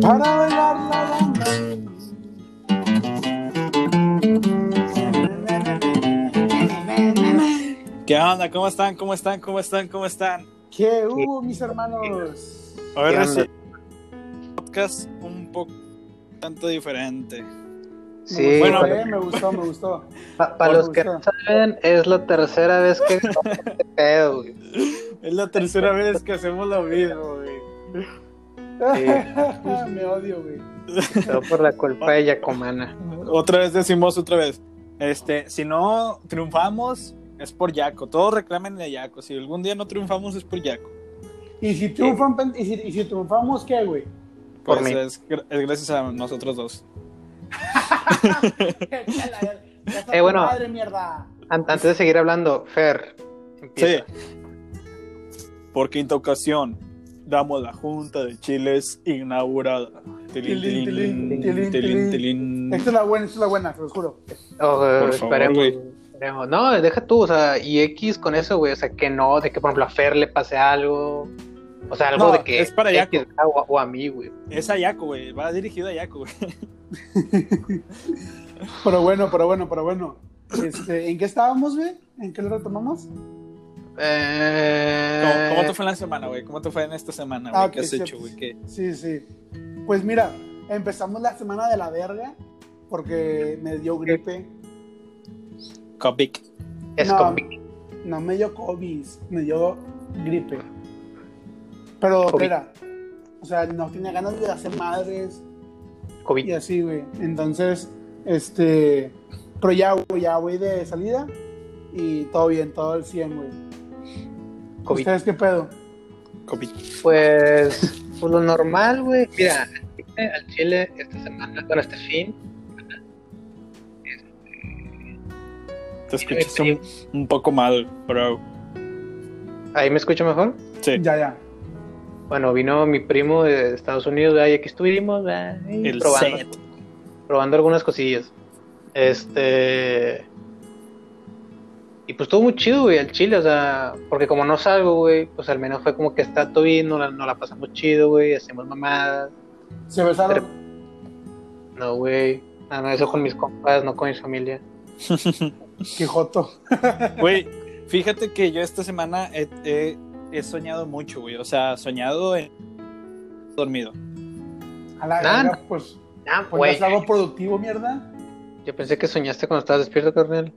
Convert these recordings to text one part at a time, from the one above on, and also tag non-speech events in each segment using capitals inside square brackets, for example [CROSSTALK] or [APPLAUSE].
Para bailar la bamba. ¿Qué onda? ¿Cómo están? ¿Cómo están? ¿Cómo están? ¿Cómo están? ¿Qué hubo, mis hermanos? A ver, ¿Qué ese onda? podcast un poco tanto diferente. Sí, Bueno, Bueno, me gustó, me gustó. para los que gusto. no saben, es la tercera vez que este pedo, güey. [LAUGHS] Es la tercera vez que hacemos lo mismo, güey. [LAUGHS] me odio, güey. Todo por la culpa de Yacomana. Otra vez decimos otra vez. Este, si no triunfamos, es por Yaco. Todos reclamen a Yaco. Si algún día no triunfamos, es por Yaco. Y si triunfan, y si, y si triunfamos, ¿qué, güey? Por Pues mí. es, gr- es gracias a nosotros dos. [LAUGHS] Eh, bueno. Madre mierda. An- Antes de seguir hablando, Fer, Sí. Por quinta ocasión, damos la Junta de Chiles inaugurada. Tilín, Tilín, tilín. Esta es la buena, esta es la buena, te lo juro. Oh, favor, esperemos, güey. esperemos. No, deja tú, o sea, y X con eso, güey, o sea, que no, de que por ejemplo a Fer le pase algo. O sea, algo No, de que es para Yaco. X, o, o a mí, güey. Es a Yaco, güey. Va dirigido a Yaco, güey. [LAUGHS] Pero bueno, pero bueno, pero bueno. Este, ¿En qué estábamos, güey? ¿En qué lo retomamos? Eh... ¿Cómo, cómo te fue en la semana, güey? ¿Cómo te fue en esta semana, güey? Ah, ¿Qué has sí, hecho, güey? ¿Qué? Sí, sí. Pues mira, empezamos la semana de la verga porque me dio gripe. Copic. Es no, con- no me dio COVID, me dio gripe. Pero, COVID. espera, o sea, no tenía ganas de hacer madres y COVID. así, güey. Entonces, este, pero ya, güey, ya voy de salida y todo bien, todo al 100, güey. COVID. ¿Ustedes qué pedo? Copic. Pues, pues lo normal, güey. Mira, al Chile esta semana, bueno, este fin, Te escuchas un, un poco mal, bro. ahí me escucho mejor. Sí. Ya, ya. Bueno, vino mi primo de Estados Unidos, ¿verdad? y aquí estuvimos, ¿verdad? Y El probando, set. probando algunas cosillas. Este. Y pues estuvo muy chido, güey, al chile, o sea, porque como no salgo, güey, pues al menos fue como que está todo bien, no la, no la pasamos chido, güey, hacemos mamadas. ¿Se besaron? No, güey, nada, no, eso con mis compas, no con mi familia. [LAUGHS] Qué joto. [LAUGHS] Güey, fíjate que yo esta semana he, he- he soñado mucho, güey. O sea, soñado en... dormido. A la Nah, verga, pues, Ah, pues güey, ¿no es algo productivo, mierda. yo pensé que soñaste cuando estabas despierto, carnal.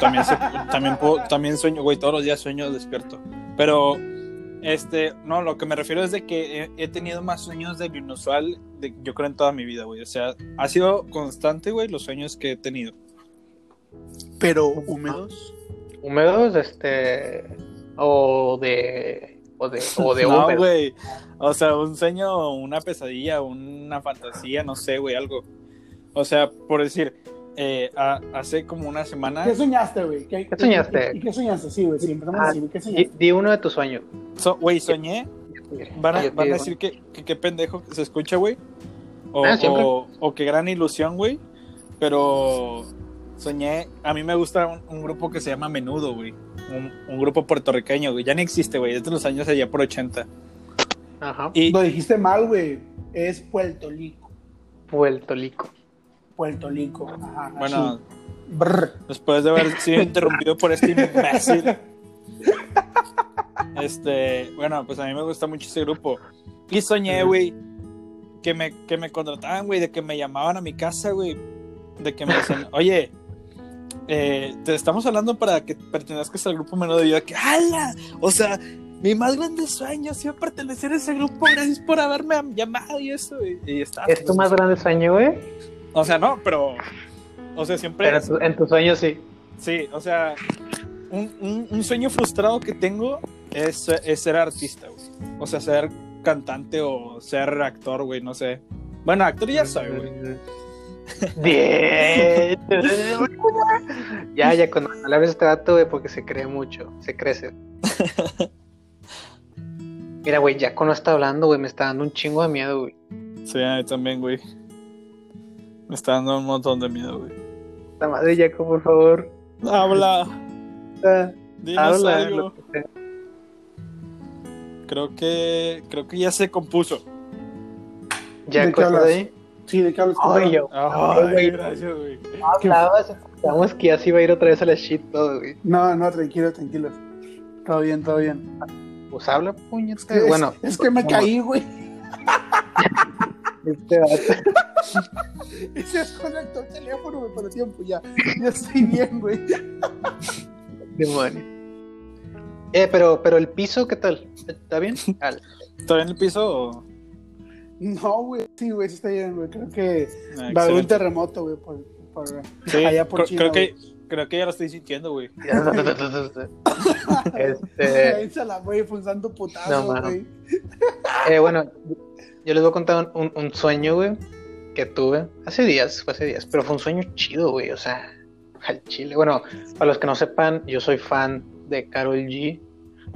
También, se- también, puedo- también sueño, güey, todos los días sueño despierto. Pero, este, no, lo que me refiero es de que he, he tenido más sueños de lo inusual, de, yo creo, en toda mi vida, güey. O sea, ha sido constante, güey, los sueños que he tenido. Pero húmedos. Húmedos, este, o de, o de, o de [LAUGHS] no, húmedo. güey. O sea, un sueño, una pesadilla, una fantasía, no sé, güey, algo. O sea, por decir, eh, a- hace como una semana, ¿Qué soñaste, güey? ¿Qué, ¿Qué soñaste? ¿Y qué soñaste? Sí, güey, sí, empezamos Ah, así, güey, ¿qué Di, soñaste? di uno de tus sueños. so- güey, soñé. Van a, van a decir que, que qué pendejo se escucha, güey. O, Ah, o, o qué gran ilusión, güey. Pero soñé, a mí me gusta un, un grupo que se llama Menudo, güey. Un, un grupo puertorriqueño, güey. Ya no existe, güey. Es de los años allá por 80. Ajá. Y, Lo dijiste mal, güey. Es Puerto Rico. Puerto Rico. Puerto Rico. Ajá, bueno, después de haber sido interrumpido por este imbécil. Este, bueno, pues a mí me gusta mucho ese grupo. Y soñé, güey, que me, que me contrataban, güey, de que me llamaban a mi casa, güey. De que me decían, [LAUGHS] oye, eh, te estamos hablando para que pertenezcas al grupo menudo. Y yo, de que, ¡hala! O sea, mi más grande sueño ha sido pertenecer a ese grupo. Gracias por haberme llamado y eso. Y, y está. ¿Es tu más grande sueño, güey? O sea, no, pero. O sea, siempre. Pero en tu- en tus sueños sí. Sí, o sea, un, un- un sueño frustrado que tengo es, es ser artista, güey. O sea, ser cantante o ser actor, güey, no sé. Bueno, actor ya soy, güey. [LAUGHS] Bien. ya, ya, cuando le hables a este güey, porque se cree mucho, se crece. [LAUGHS] Mira, güey, ya cuando está hablando, güey, me está dando un chingo de miedo, güey. Sí, a mí también, güey. Me está dando un montón de miedo, güey. La madre, Jaco, por favor. Habla, Ah, dinos Habla, algo. que creo que creo que ya se compuso. ¿Ya ¿De qué cosas hablas? ahí? Sí, ¿de qué hablas? Ay, yo. Ay, güey. gracias, güey. Hablabas, pensamos que ya se iba a ir otra vez a la shit todo, güey. No, no, tranquilo, tranquilo. Todo bien, todo bien. Pues habla, puñete. Es que, bueno, es, es que me caí, güey. [LAUGHS] este vato. [LAUGHS] Y se desconectó el teléfono, güey, por el tiempo. Ya, ya estoy bien, güey. Demonio. Eh, pero, pero el piso, ¿qué tal? ¿Está bien? Al- ¿Está en el piso o...? No, güey, sí, güey, sí está bien, güey. Creo que Ah, va a haber un terremoto, güey, por, por Sí, allá por China. creo que, güey. Creo que ya lo estoy sintiendo, güey. [LAUGHS] este, Ahí se la No, putazo, mano. güey. [LAUGHS] eh, bueno, yo les voy a contar un, un sueño, güey, que tuve hace días, fue hace días, pero fue un sueño chido, güey, o sea, al chile. Bueno, para los que no sepan, yo soy fan de Carol G.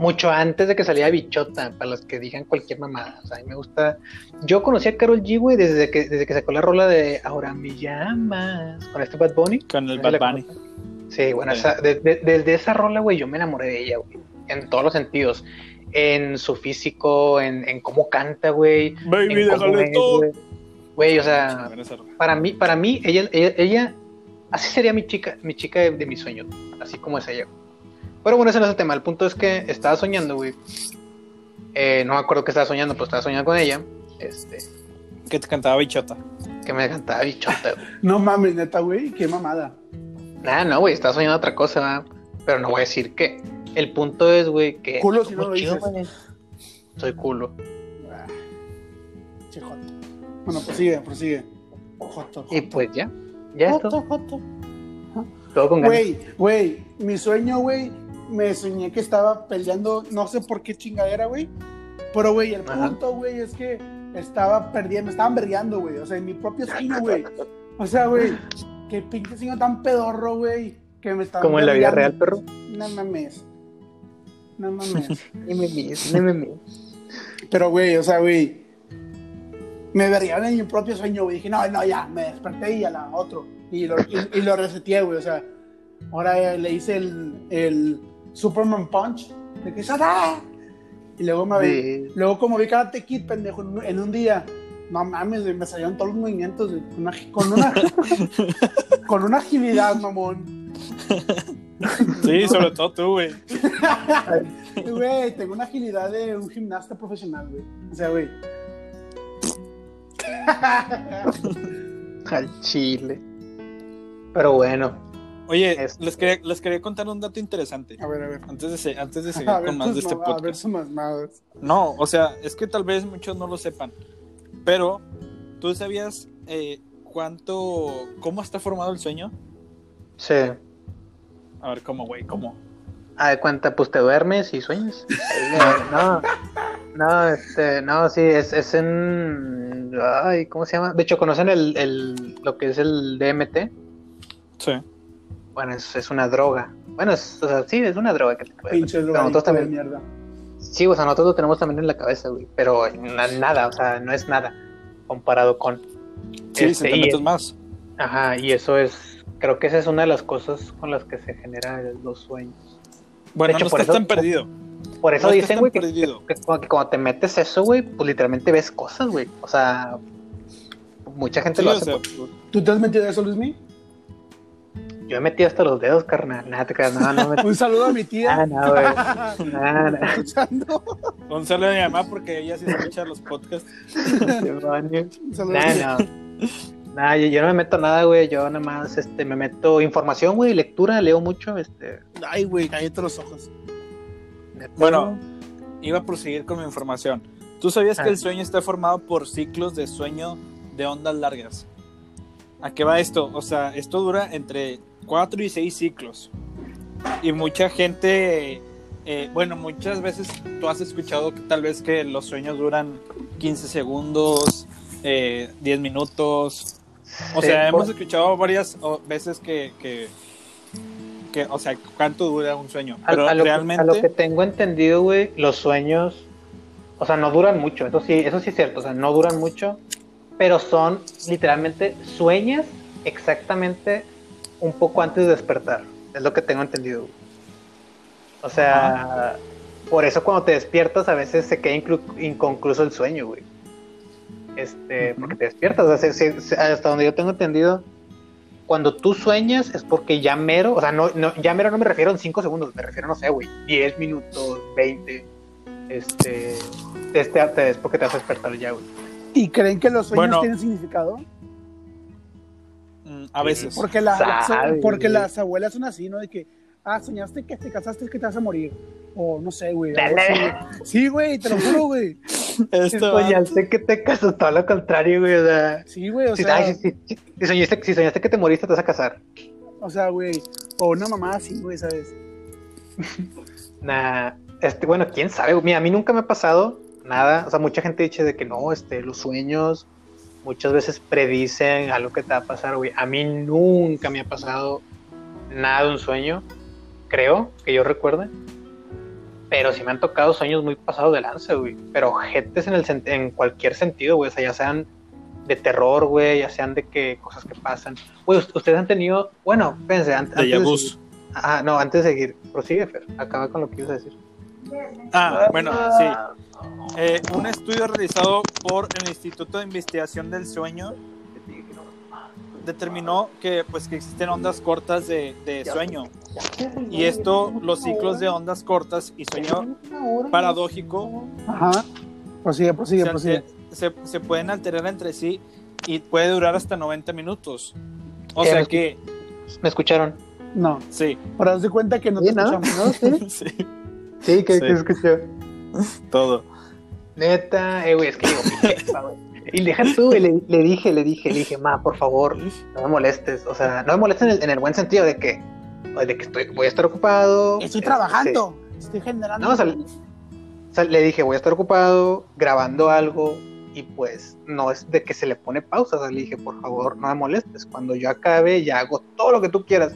Mucho antes de que saliera Bichota, para los que digan cualquier mamada. O sea, a mí me gusta. Yo conocí a Carol G, güey, desde que, desde que sacó la rola de Ahora me llamas con este Bad Bunny. Con el Bad Bunny. Sí, bueno, esa- de- de- desde esa rola, güey, yo me enamoré de ella, güey. En todos los sentidos. En su físico, en, en cómo canta, güey. Baby, déjale es, todo. güey. Güey, o sea, para mí, para mí, ella, ella, ella- así sería mi chica, mi chica de, de mis sueños, así como es ella. Pero bueno, ese no es el tema. El punto es que estaba soñando, güey. Eh, no me acuerdo que estaba soñando, pero estaba soñando con ella. Este, Que te cantaba bichota. que me cantaba bichota, güey. [LAUGHS] No mames, neta, güey, qué mamada. Nada, no, güey, estaba soñando otra cosa, ¿verdad? pero no voy a decir qué. El punto es, güey, que. Culo si no lo Chido, dices. güey. Soy culo. Ah. Bueno, prosigue, prosigue. Joto. Y pues ya. Ya Joto, esto. joto. Todo con ganas. Güey, güey, mi sueño, güey, me soñé que estaba peleando, no sé por qué chingadera, güey. Pero, güey, el Ajá. punto, güey, es que estaba perdiendo, me estaban vergueando, güey. O sea, en mi propio sueño, güey. O sea, güey, qué pinche sueño tan pedorro, güey, que me estaban Como en la vida real, perro. No mames. No mames. Ni me mires. Pero, güey, o sea, güey, me verguearon en mi propio sueño, güey. Dije, no, no, ya, me desperté y a la otro. Y lo, y, y lo reseteé, güey. O sea, ahora le hice el, el Superman Punch. De que ¡Shada! Y luego me vi, luego como vi Karate Kid, pendejo, en un, en un día, no mames, me salieron todos los movimientos, con una, con una, [LAUGHS] con una agilidad, mamón. Sí, sobre todo tú, güey. [LAUGHS] Güey, tengo una agilidad de un gimnasta profesional, güey. O sea, güey. [LAUGHS] Al chile. Pero bueno. Oye, Es- les, quería, les quería contar un dato interesante. A ver, a ver. Antes de, se- antes de [LAUGHS] seguir A con más de este mam- a ver podcast. sus mamadas. No, o sea, es que tal vez muchos no lo sepan. Pero, ¿tú sabías eh, cuánto. cómo está formado el sueño? Sí. A ver, ¿cómo, güey? ¿Cómo? A de cuenta, pues te duermes y sueñas. [LAUGHS] No, no, este, no, sí, es, es en. Ay, ¿cómo se llama? De hecho, ¿conocen el, el, lo que es el DMT? Sí. Bueno, es, es una droga. Bueno, es, o sea, sí, es una droga que te Pinche pero nosotros drogadicto de también. mierda. Sí, o sea, nosotros lo tenemos también en la cabeza, güey. Pero na- nada, o sea, no es nada comparado con. Sí, Este, se te y- más. Ajá, y eso es. Creo que esa es una de las cosas con las que se generan los sueños. Bueno, hecho, no por estás eso- tan perdido. Por eso No dicen, güey, que, cuando, que cuando te metes eso, güey, pues literalmente ves cosas, güey. O sea, mucha gente Sí, lo o hace. sea, por- ¿Tú te has metido eso, Luismi? Yo he metido hasta los dedos, carnal. Nada, te creas, no, no me [LAUGHS] Un saludo a mi tía. Ah, no, güey. [LAUGHS] Nada. Escuchando. Un saludo a mi mamá porque ella sí escucha los podcasts. Un saludo a mi tía. Nah, no. Nah, yo, yo no me meto nada, güey. Yo nada más este, me meto información, güey, lectura, leo mucho. Este, Ay, güey, cállate los ojos. Bueno, iba a proseguir con mi información. ¿Tú sabías Ah. que el sueño está formado por ciclos de sueño de ondas largas? ¿A qué va esto? O sea, esto dura entre 4 y 6 ciclos. Y mucha gente, eh, bueno, muchas veces tú has escuchado que tal vez que los sueños duran 15 segundos, eh, 10 minutos. O sea, hemos por- escuchado varias veces que, que, que, o sea, cuánto dura un sueño. a, Pero a lo, que- realmente... a lo que tengo entendido, güey, los sueños, o sea, no duran mucho. Eso sí, eso sí es cierto. O sea, no duran mucho, pero son literalmente sueñas exactamente un poco antes de despertar. Es lo que tengo entendido. O sea, por eso cuando te despiertas a veces se queda inclu- inconcluso el sueño, güey. Este, porque te despiertas, o sea, se- se- hasta donde yo tengo entendido, cuando tú sueñas es porque ya mero, o sea, no, no, ya mero no me refiero en 5 segundos, me refiero, no sé, güey, 10 minutos, 20, este, este, te- es porque te vas a despertar ya, güey. ¿Y creen que los sueños Bueno. tienen significado? Mm, A veces. Porque, la- porque las abuelas son así, ¿no? De que, ah, soñaste que te casaste que te vas a morir. O no sé, güey. [LAUGHS] Sí, güey, te lo juro, güey. [LAUGHS] Esto Soñaste que te casas, todo lo contrario, güey, o sea... Sí, güey, o Si, sea, ay, si- si- si soñaste, si soñaste que te moriste, te vas a casar. o sea, güey. O una mamá así, güey, ¿sabes? [LAUGHS] Nah, este, bueno, quién sabe. Mira, a mí nunca me ha pasado nada. O sea, mucha gente dice de que no, este, los sueños muchas veces predicen algo que te va a pasar, güey. A mí nunca me ha pasado nada de un sueño, creo, que yo recuerde. Pero sí me han tocado sueños muy pasados de lanza, güey. Pero jetes en, el, sen- en cualquier sentido, güey. O sea, ya sean de terror, güey, ya sean de que cosas que pasan. Güey, ust- ustedes han tenido, bueno, fíjense, an- antes, de seguir- Ah, no, antes de seguir, prosigue, Fer. Acaba con lo que ibas a decir. Ah, bueno, sí. Eh, un estudio realizado por el Instituto de Investigación del Sueño determinó que pues que existen ondas cortas de, de sueño y esto los ciclos de ondas cortas y sueño paradójico Ajá. Prosigue, prosigue, se, prosigue. se- se pueden alterar entre sí y puede durar hasta 90 minutos o Eh, sea que ¿Me escucharon? No, sí, para darse cuenta que no Sí, te ¿no? escuchamos. ¿No? [LAUGHS] Sí, sí sí que, Sí. que escuchó. todo Neta, eh, güey, es que digo. Y deja tú, le, le dije, le dije, le dije, ma, por favor, no me molestes. O sea, no me molestes en el, en el buen sentido de que, de que estoy, voy a estar ocupado. Estoy este, trabajando. Estoy generando. No, o sea, O sea, le dije, voy a estar ocupado grabando algo y pues no es de que se le pone pausa. O sea, le dije, por favor, no me molestes. Cuando yo acabe, ya hago todo lo que tú quieras.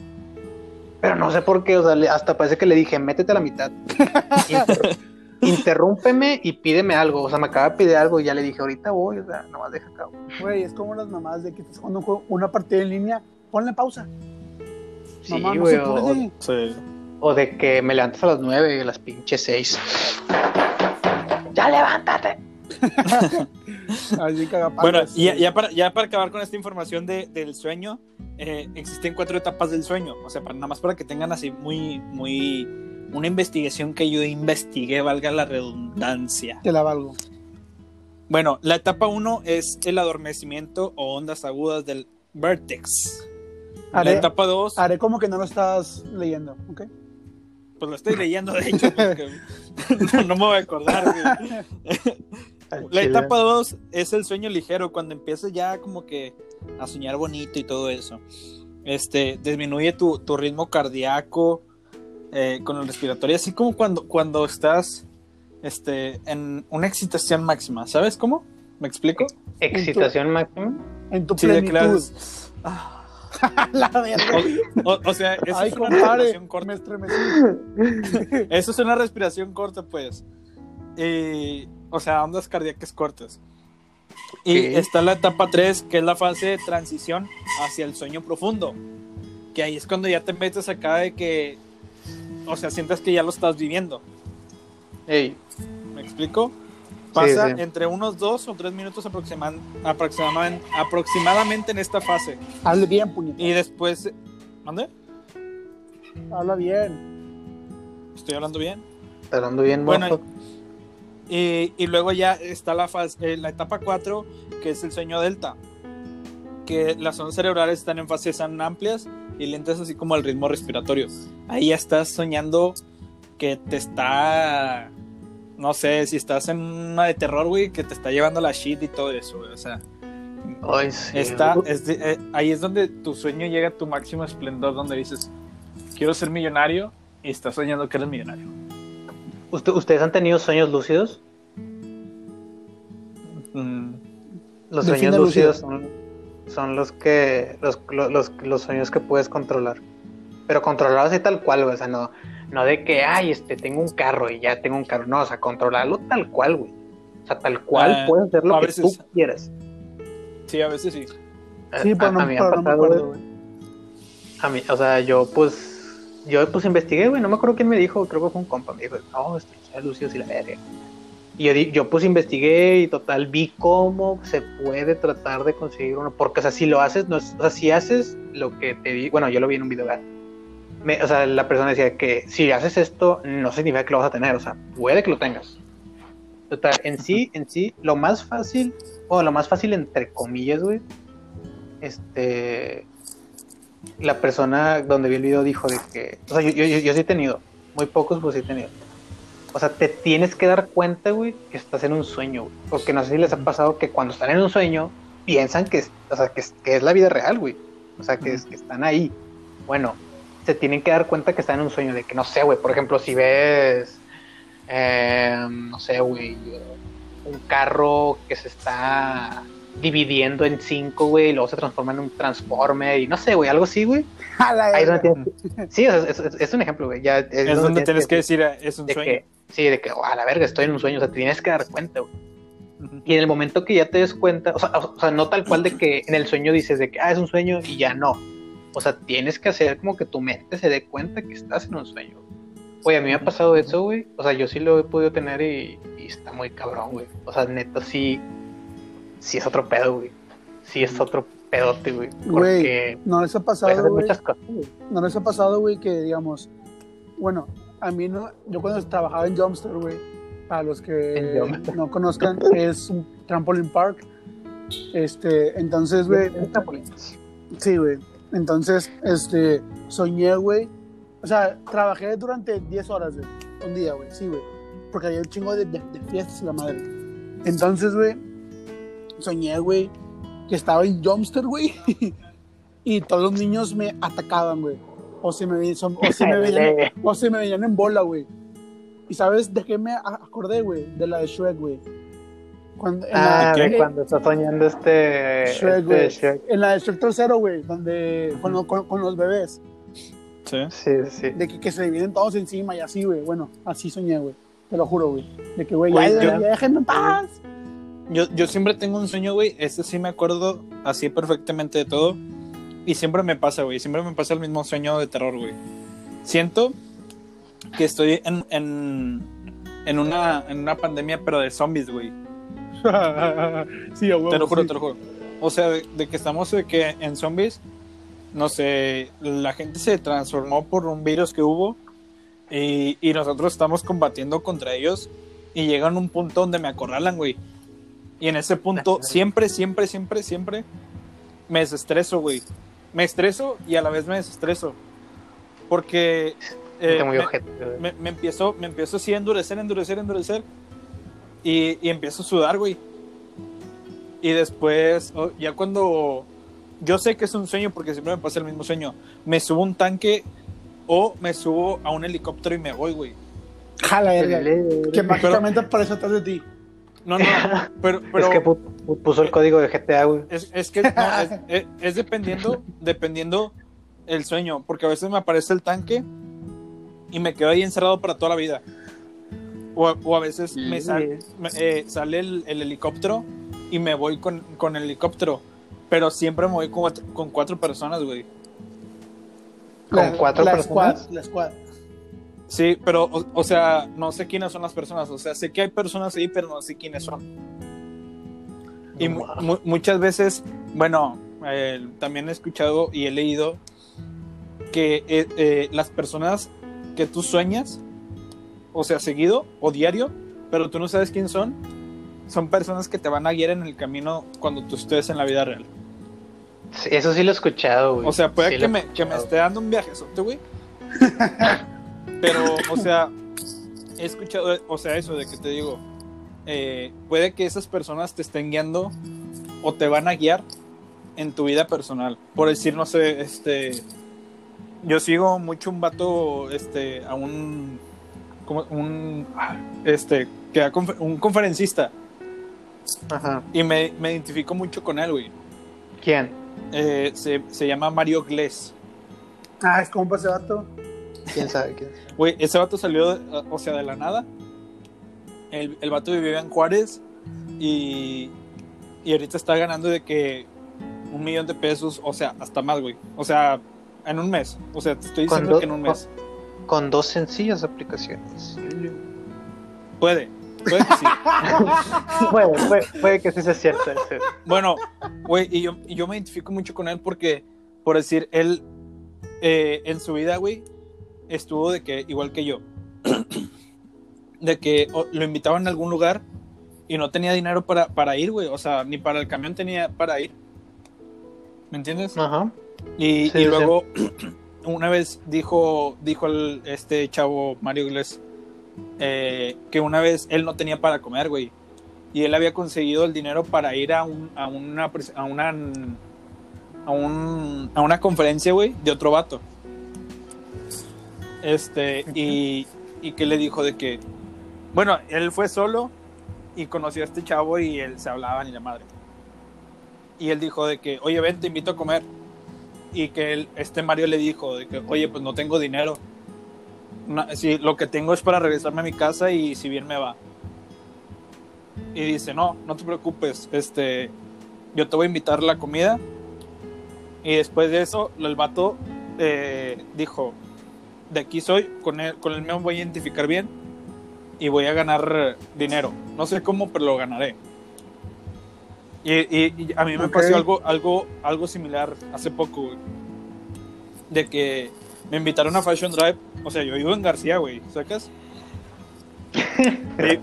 Pero no sé por qué, o sea, le- hasta parece que le dije, métete a la mitad. [LAUGHS] Inter- [LAUGHS] interrúmpeme y pídeme algo. O sea, me acaba de pedir algo y ya le dije, ahorita voy, o sea, nomás deja acá. Güey, es como las mamás de que estás jugando un juego- una partida en línea. Ponle pausa. Sí, Mamá, no güey, se o, puede. sí. o de que me levantas a las nueve y a las pinches seis. ¡Ya levántate! [LAUGHS] Así. Bueno, y ya, ya para, ya para acabar con esta información de- del sueño, eh, existen cuatro etapas del sueño. O sea, para, nada más para que tengan así muy, muy. Una investigación que yo investigué, valga la redundancia. Te la valgo. Bueno, la etapa uno es el adormecimiento o ondas agudas del vértex. La etapa dos, haré como que no lo estás leyendo, ¿ok? pues lo estoy leyendo, de hecho, [LAUGHS] porque no, no me voy a acordar. La etapa 2 es el sueño ligero, cuando empiezas ya como que a soñar bonito y todo eso. Este, disminuye tu, tu ritmo cardíaco eh, con el respiratorio, así como cuando, cuando estás este, en una excitación máxima. ¿Sabes cómo? ¿Me explico? Excitación máxima. En tu Sí, de plenitud. clases. Ah, [LAUGHS] la verga. O, o sea, eso Ay, es una respiración corta. me estremecí. [LAUGHS] Eso es una respiración corta, pues. Y, o sea, ondas cardíacas cortas. Y está la etapa 3, que es la fase de transición hacia el sueño profundo. Que ahí es cuando ya te metes acá de que, o sea, sientes que ya lo estás viviendo. Ey, ¿Me explico? Pasa sí. entre unos dos o tres minutos aproximaman- aproximadamente en esta fase. Hable bien, puñeta. Y después... ¿Mande? Habla bien. ¿Estoy hablando bien? está hablando bien, Bueno, y luego ya está la, fase, eh, la etapa 4, que es el sueño delta. Que las ondas cerebrales están en fases tan amplias y lentas, así como el ritmo respiratorio. Ahí ya estás soñando que te está. No sé, si estás en una de terror, güey, que te está llevando la shit y todo eso, güey. O sea, Ay, sí. está, es de- eh, ahí es donde tu sueño llega a tu máximo esplendor, donde dices, quiero ser millonario y estás soñando que eres millonario. ¿Usted- ¿Ustedes han tenido sueños lúcidos? Mm, Los sueños lúcido. lúcidos son, son los que los, lo- los, los sueños que puedes controlar. Pero controlarlos así tal cual, güey. O sea, no, no de que, ay, este, tengo un carro y ya tengo un carro. No, o sea, controlarlo tal cual, güey. O sea, tal cual Ah, puedes hacer lo que veces- tú quieras. sí, a veces sí. Sí, A- pero no, a mí me ha pero no me pasado, acuerdo, güey. A mí, o sea, yo pues yo pues investigué, güey, no me acuerdo quién me dijo, creo que fue un compa, me dijo, no, esto es lucidos y la verga. Y yo, yo pues investigué y total vi cómo se puede tratar de conseguir uno, porque o sea, si lo haces, no es- o sea, si haces lo que te di, bueno, yo lo vi en un video. Me- o sea, la persona decía que si haces esto, no significa que lo vas a tener, o sea, puede que lo tengas. Total, en sí, en sí, lo más fácil, o lo más fácil entre comillas, güey, este, la persona donde vi el video dijo de que, o sea, yo, yo, yo, yo sí he tenido, muy pocos, pues sí he tenido. O sea, te tienes que dar cuenta, güey, que estás en un sueño, güey. Porque no sé si les ha pasado que cuando están en un sueño, piensan que es, o sea, que es, que es la vida real, güey. O sea, que, es, que están ahí. Bueno, se tienen que dar cuenta que están en un sueño, de que no sé, güey, por ejemplo, si ves, eh, no sé, güey, un carro que se está dividiendo en cinco, güey, y luego se transforma en un transforme, y no sé, güey, algo así, güey. [LAUGHS] A la Ahí es verga. donde tienes- Sí, es, es- es un ejemplo, güey. Ya es, Es donde tienes que decir, "Ah, es un de sueño. que, sí, de que, "Oh, a la verga, estoy en un sueño, o sea, te tienes que dar cuenta, güey. Y en el momento que ya te des cuenta, o sea, o sea, no tal cual de que en el sueño dices de que, ah, es un sueño y ya no. O sea, tienes que hacer como que tu mente se dé cuenta que estás en un sueño. Oye, a mí me ha pasado eso, güey. O sea, yo sí lo he podido tener y, y está muy cabrón, güey. O sea, neta, sí, sí es otro pedo, güey. Sí es otro pedote, güey. Güey, Porque no les ha pasado, hacer güey. muchas cosas, güey. No les ha pasado, güey, que digamos, bueno, a mí no, yo cuando trabajaba en Jumpster, güey, para los que no conozcan, es un trampoline park. Este, entonces, güey, sí, güey. Entonces, este, soñé, güey. O sea, trabajé durante 10 horas, güey. Un día, güey, sí, güey. Porque había un chingo de, de- de fiestas y la madre. Entonces, güey, soñé, güey, que estaba en Jumpster, güey. [LAUGHS] y todos los niños me atacaban, güey. O se me, veían- son- o se [LAUGHS] me veían, o se me veían en bola, güey. ¿Y sabes de qué me acordé, güey? De la de Shrek, güey. Cuando, Ah, cuando está soñando este. Shrek, este. Shrek. en la de Shrek tercero, güey, donde con, lo- con- con los bebés, Sí. Sí, sí. de que, que se dividen todos encima y así, güey. Bueno, así soñé, güey. Te lo juro, güey. De que, güey, ya, ya déjenme en paz. Yo, yo siempre tengo un sueño, güey. Este sí me acuerdo así perfectamente de todo. Y siempre me pasa, güey. Siempre me pasa el mismo sueño de terror, güey. Siento que estoy en, en, en, una, en una pandemia, pero de zombies, güey. [LAUGHS] sí, a huevo, Te lo juro, sí. te lo juro. O sea, de, de que estamos de que en zombies, no sé, la gente se transformó por un virus que hubo y, y nosotros estamos combatiendo contra ellos y llegan a un punto donde me acorralan, güey. Y en ese punto, [LAUGHS] siempre, siempre, siempre, siempre me desestreso, güey. Me estreso y a la vez me desestreso. Porque eh, muy me- me, me empiezo, me empiezo así a endurecer, endurecer, endurecer. Y, y empiezo a sudar, güey. Y después, oh, ya cuando yo sé que es un sueño, porque siempre me pasa el mismo sueño, me subo a un tanque o me subo a un helicóptero y me voy, güey. Jala, Que mágicamente aparece atrás de ti. No, no, pero, [LAUGHS] pero es que pu- pu- puso el código de GTA, güey. es, es que no, [LAUGHS] es, es- es dependiendo, dependiendo el sueño, porque a veces me aparece el tanque y me quedo ahí encerrado para toda la vida. O, a- o a veces me, sal- me- eh, sale el, el helicóptero y me voy con, con el helicóptero, pero siempre me voy con, cuatro- con cuatro personas, güey. ¿Con cuatro la personas? Squad, la squad. Sí, pero, o, o sea, no sé quiénes son las personas. O sea, sé que hay personas ahí, pero no sé quiénes son. Y mu- mu- muchas veces, bueno, eh, también he escuchado y he leído que eh, eh, las personas que tú sueñas, o sea, seguido o diario, pero tú no sabes quién son, son personas que te van a guiar en el camino cuando tú estés en la vida real. Sí, eso sí lo he escuchado, güey. O sea, puede Sí que, me, que me esté dando un viajezote, güey. [LAUGHS] Pero, o sea, he escuchado, o sea, eso de que te digo, eh, puede que esas personas te estén guiando o te van a guiar en tu vida personal. Por decir, no sé, este, yo sigo mucho un vato, este, a un, como un, este, que confer- un conferencista Ajá. y me, me identifico mucho con él, güey. ¿Quién? Eh, se, se llama Mario Gless. Ah, es compa ese vato. ¿Quién sabe? ¿Quién sabe? Güey, ese vato salió, de- o sea, de la nada. El, el vato vivía en Juárez y, y ahorita está ganando de que un millón de pesos, o sea, hasta más, güey. O sea, en un mes. O sea, te estoy diciendo que en un mes. con dos sencillas aplicaciones. Puede, puede que sí. [LAUGHS] puede, puede, puede que sí sea cierto. eso. Bueno, güey, y yo, y yo me identifico mucho con él porque, por decir, él eh, en su vida, güey, estuvo de que, igual que yo, [CLEARS THROAT] de que lo invitaban a algún lugar y no tenía dinero para, para ir, güey. O sea, ni para el camión tenía para ir. ¿Me entiendes? Ajá. Y, Sí, y sí. luego, [CLEARS THROAT] una vez dijo, dijo el, este chavo Mario Iglesias eh, que una vez él no tenía para comer, güey. Y él había conseguido el dinero para ir a, un, a, una, a, una, a, un, a una conferencia, güey, de otro vato. Este, y, y que le dijo de que, bueno, él fue solo y conoció a este chavo y él se hablaban y la madre. Y él dijo de que, oye, ven, te invito a comer y que él- este Mario le dijo de que, oye, pues no tengo dinero. No, si lo que tengo es para regresarme a mi casa y si bien me va. Y dice, no, no te preocupes, este, yo te voy a invitar la comida. Y después de eso, el vato eh, dijo, de aquí soy, con él, con él me voy a identificar bien y voy a ganar dinero. No sé cómo, pero lo ganaré. Y, y- y a mí me Ok. pasó algo, algo, algo similar hace poco, güey. De que me invitaron a Fashion Drive. O sea, yo vivo en García, güey, ¿sacas?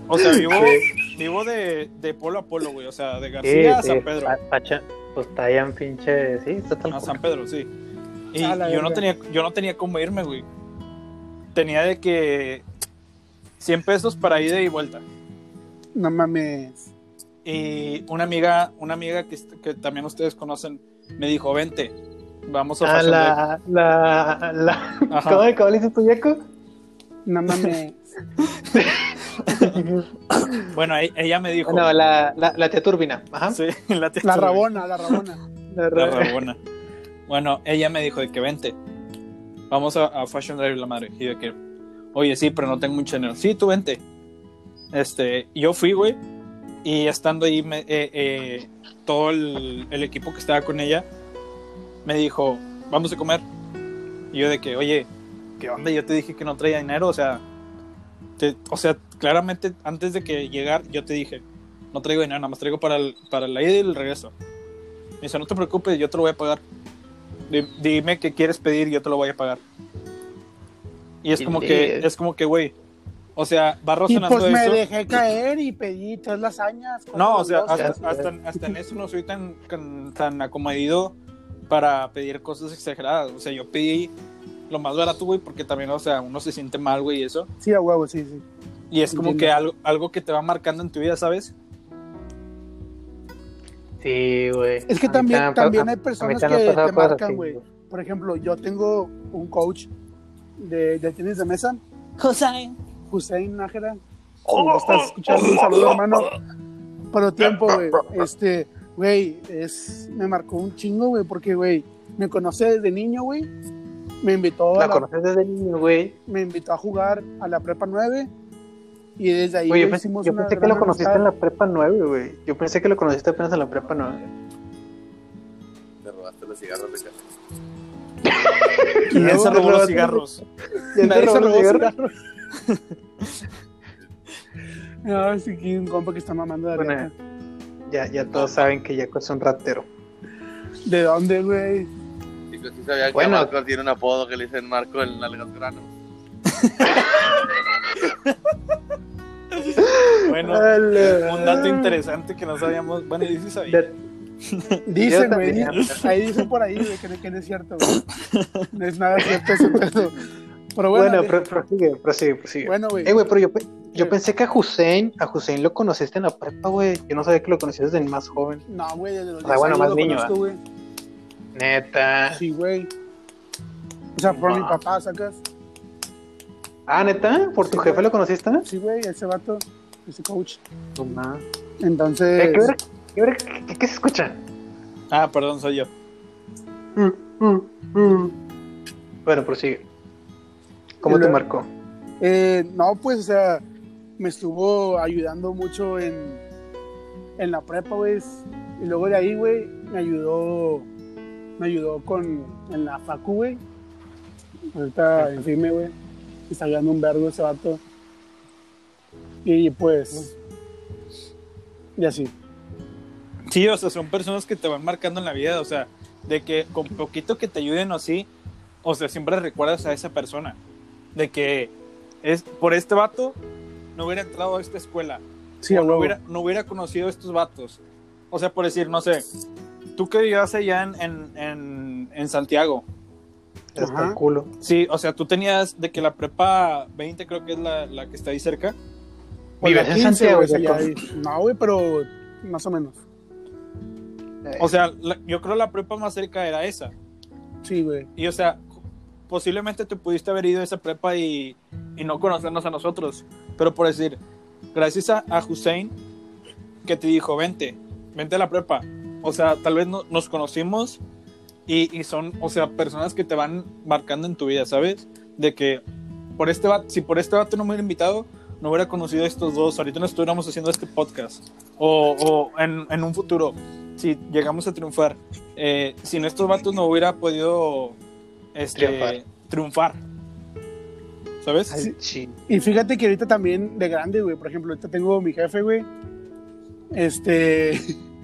O sea, vivo, vivo de, de polo a polo, güey. O sea, de Sí, García a sí, San Pedro. pa- pacha- pues está allá en pinche. Sí, está tal A. San Pedro, sí. Y yo no tenía, yo no tenía cómo irme, güey. Tenía de que 100 pesos para ida y vuelta. No mames. Y una amiga, una amiga que, que también ustedes conocen, me dijo, vente, vamos a Ah, la. La. la Ajá. ¿Cómo, ¿Cómo le dices tu yaco? No mames. Drive". [LAUGHS] Bueno, e- ella me dijo, No, la, la, la tía turbina. Ajá. sí, la, tía La Turbina. rabona, la rabona. La, La ra- rabona. Bueno, ella me dijo de que vente, vamos a, a Fashion Drive la madre. Y de que, oye, sí, pero no tengo mucho dinero. Sí, tú vente. Este, yo fui, güey, y estando ahí, me- eh, eh, todo el, equipo que estaba con ella me dijo, vamos a comer. Y yo de que, oye, ¿qué onda? Yo te dije que no traía dinero, o sea, te- o sea, claramente antes de que llegar, yo te dije, no traigo dinero, nada más traigo para, el, para la ida y el regreso. Me dice, no te preocupes, yo te lo voy a pagar. Di- Dime qué quieres pedir, yo te lo voy a pagar. Y es como que, es como que, güey, o sea, va Y razonando pues me eso. dejé caer y pedí tres lasañas. No, o sea, hasta, hasta, hasta en eso no soy tan, tan, tan acomodido para pedir cosas exageradas. O sea, yo pedí lo más barato, güey, porque también, o sea, uno se siente mal, güey, y eso. Sí, a huevo, sí, sí. Y es como Entiendo. que algo, algo que te va marcando en tu vida, ¿sabes? Sí, güey. Es que también, también- hay personas que te marcan, güey. Por ejemplo, yo tengo un coach de, de tenis de mesa, José. Hussein Nájera. Si lo estás escuchando, un saludo, hermano. Pero tiempo, güey. Este, güey, es, me marcó un chingo, güey, porque, güey, me conoce desde niño, güey. Me invitó, a La la- conoces desde niño, güey. me invitó a jugar a la prepa 9 y desde ahí Güey, yo pensé, yo que lo conociste amistad. en la prepa 9, güey. Yo pensé que lo conociste apenas en la prepa 9. Te robaste los cigarros de casa. ¿Quién se robó los cigarros? ¿Quién se robó los cigarros? [LAUGHS] No, sí, que un compa que está mamando de Bueno. Ya, ya todos saben que Jaco es un ratero. ¿De dónde, güey? Sí Bueno. que Marco tiene un apodo que le dicen Marco el Nalgas Grano. [LAUGHS] Bueno, un dato interesante que no sabíamos. Bueno, [LAUGHS] yo sí sabía. De- Dicen, güey. Ahí dicen por ahí, güey, que, no- que no es cierto, güey. No es nada cierto ese pedo. Pero bueno, Bueno, pro- prosigue, prosigue, prosigue. bueno, güey. Eh, güey, pero yo, yo pensé que a Hussein, a Hussein lo conociste en la prepa, güey. Yo no sabía que lo conocías desde más joven. No, güey, desde los O sea, 10 bueno, años más lo niño, conozco, güey. Neta. Sí, güey. O sea, por mi papá, ¿sacas? Ah, neta, ¿por tu jefe lo conociste? Sí, güey, ese vato, ese coach. No más. Entonces, Eh, ¿qué, hora- qué, hora- qué- qué se escucha? Ah, perdón, soy yo. Mm, mm, mm. Bueno, prosigue. ¿Cómo te marcó? Eh, no, pues, o sea, me estuvo ayudando mucho en, en la prepa, güey. Y luego de ahí, güey, me ayudó, me ayudó con, en la facu, güey. Ahorita, en firme, güey. está ayudando un vergo ese vato. Y pues. Y así. Sí, o sea, son personas que te van marcando en la vida, o sea, de que con poquito que te ayuden o así, o sea, siempre recuerdas a esa persona. De que es por este vato no hubiera entrado a esta escuela. Sí, o no hubiera, no hubiera conocido a estos vatos. O sea, por decir, no sé, tú que vivías allá en, en, en, en Santiago. Hasta el culo. Sí, o sea, tú tenías de que la prepa 20 creo que es la, la que está ahí cerca. O Vives en 15, Santiago. No, güey, pero más o menos. O sea, la- yo creo la prepa más cerca era esa. Sí, güey. Y o sea, posiblemente te pudiste haber ido a esa prepa y, y no conocernos a nosotros. Pero por decir, gracias a, a Hussein que te dijo, vente, vente a la prepa. O sea, tal vez no- nos conocimos y, y son, o sea, personas que te van marcando en tu vida, ¿sabes? De que por este vato, si por este vato no me hubiera invitado, no hubiera conocido a estos dos. Ahorita no estuviéramos haciendo este podcast. O, o en, en un futuro, si llegamos a triunfar, eh, sin estos vatos no hubiera podido este, Triunfar. triunfar. ¿Sabes? Sí. Sí. Y fíjate que ahorita también de grande, güey. Por ejemplo, ahorita tengo mi jefe, güey. Este.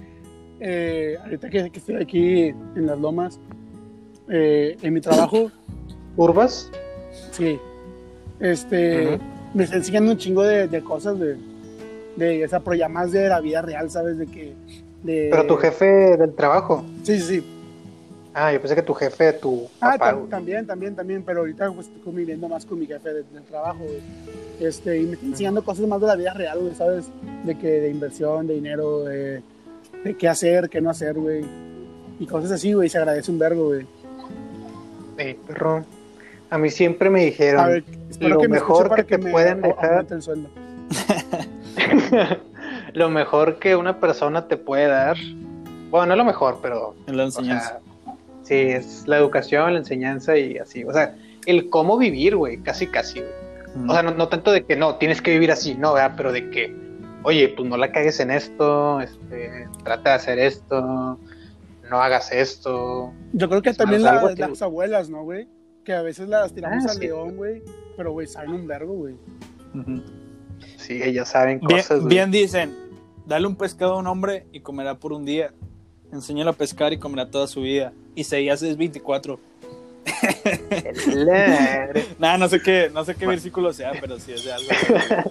[LAUGHS] eh, ahorita que, que estoy aquí en las lomas, eh, en mi trabajo, ¿Urbas? sí. Este. Me está enseñando un chingo de, de cosas, de, de. O sea, pero ya más de la vida real, ¿sabes? De que. De, Pero tu jefe del trabajo. Sí, sí, sí. Ah, yo pensé que tu jefe, tu Ah, papá. güey. también, también, también, pero ahorita pues estoy conviviendo más con mi jefe de- del trabajo, güey. Este, y me está enseñando cosas más de la vida real, güey, ¿sabes? De que de inversión, de dinero, de, de qué hacer, qué no hacer, güey. Y cosas así, güey, se agradece un vergo, güey. Perro. A mí siempre me dijeron. Ver, lo que me mejor para que te me pueden dejar- el sueldo. [LAUGHS] lo mejor que una persona te puede dar. Bueno, no lo mejor, pero. En la o enseñanza. sea, sí, es la educación, la enseñanza y así. O sea, el cómo vivir, güey, casi, casi, güey. O sea, no, no tanto de que no, tienes que vivir así, no, ¿verdad? Pero de que, oye, pues no la cagues en esto, este, trata de hacer esto, no hagas esto. Yo creo que también la- las abuelas, ¿no, güey? Que a veces las tiramos Ah, al sí. león, güey. Pero, güey, saben un vergo, güey. Sí, ellos saben bien, cosas. güey. bien dicen, dale un pescado a un hombre y comerá por un día. Enséñalo a pescar y comerá toda su vida. Y Isaías es 24. Claro. [LAUGHS] Nah, no sé qué, no sé qué versículo sea, pero sí es de algo.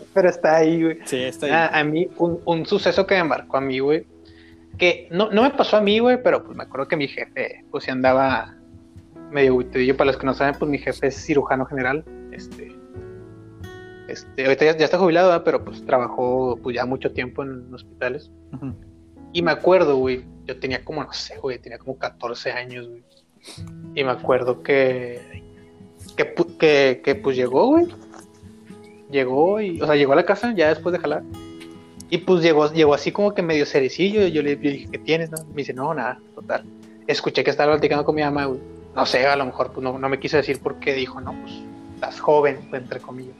[LAUGHS] Pero está ahí, güey. Sí, está ahí. Ah, a mí, un, un suceso que me marcó a mí, güey, que no, no me pasó a mí, güey, pero pues me acuerdo que mi jefe, pues sí andaba medio buitudillo. Para los que no saben, pues mi jefe es cirujano general. Este, este, ahorita ya, ya está jubilado, ¿verdad? pero pues trabajó pues ya mucho tiempo en hospitales. Ujú. Y me acuerdo, güey, yo tenía como, no sé, güey, tenía como 14 años, güey. Y me acuerdo que, que, que, que, pues llegó, güey. Llegó y, o sea, llegó a la casa ya después de jalar. Y pues llegó, llegó así como que medio cerecillo. Yo le, le dije, ¿qué tienes? No? Me dice, no, nada, total. Escuché que estaba platicando con mi mamá, güey. No sé, a lo mejor pues, no, no me quiso decir por qué dijo, no, pues estás joven, entre comillas.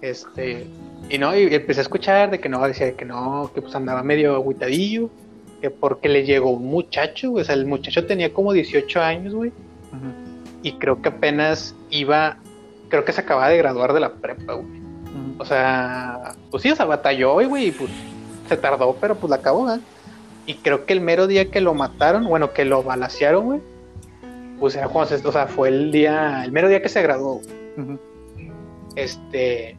Este, y no, y empecé a escuchar de que no, decía que no, que pues andaba medio agüitadillo, que porque le llegó un muchacho, o sea, el muchacho tenía como 18 años, güey, y creo que apenas iba, creo que se acababa de graduar de la prepa, güey. O sea, pues sí, o sea, batalló, güey, y pues se tardó, pero pues la acabó, ¿verdad? Y creo que el mero día que lo mataron, bueno, que lo balacearon, güey, pues era cuando se, o sea, fue el día, el mero día que se graduó. Este.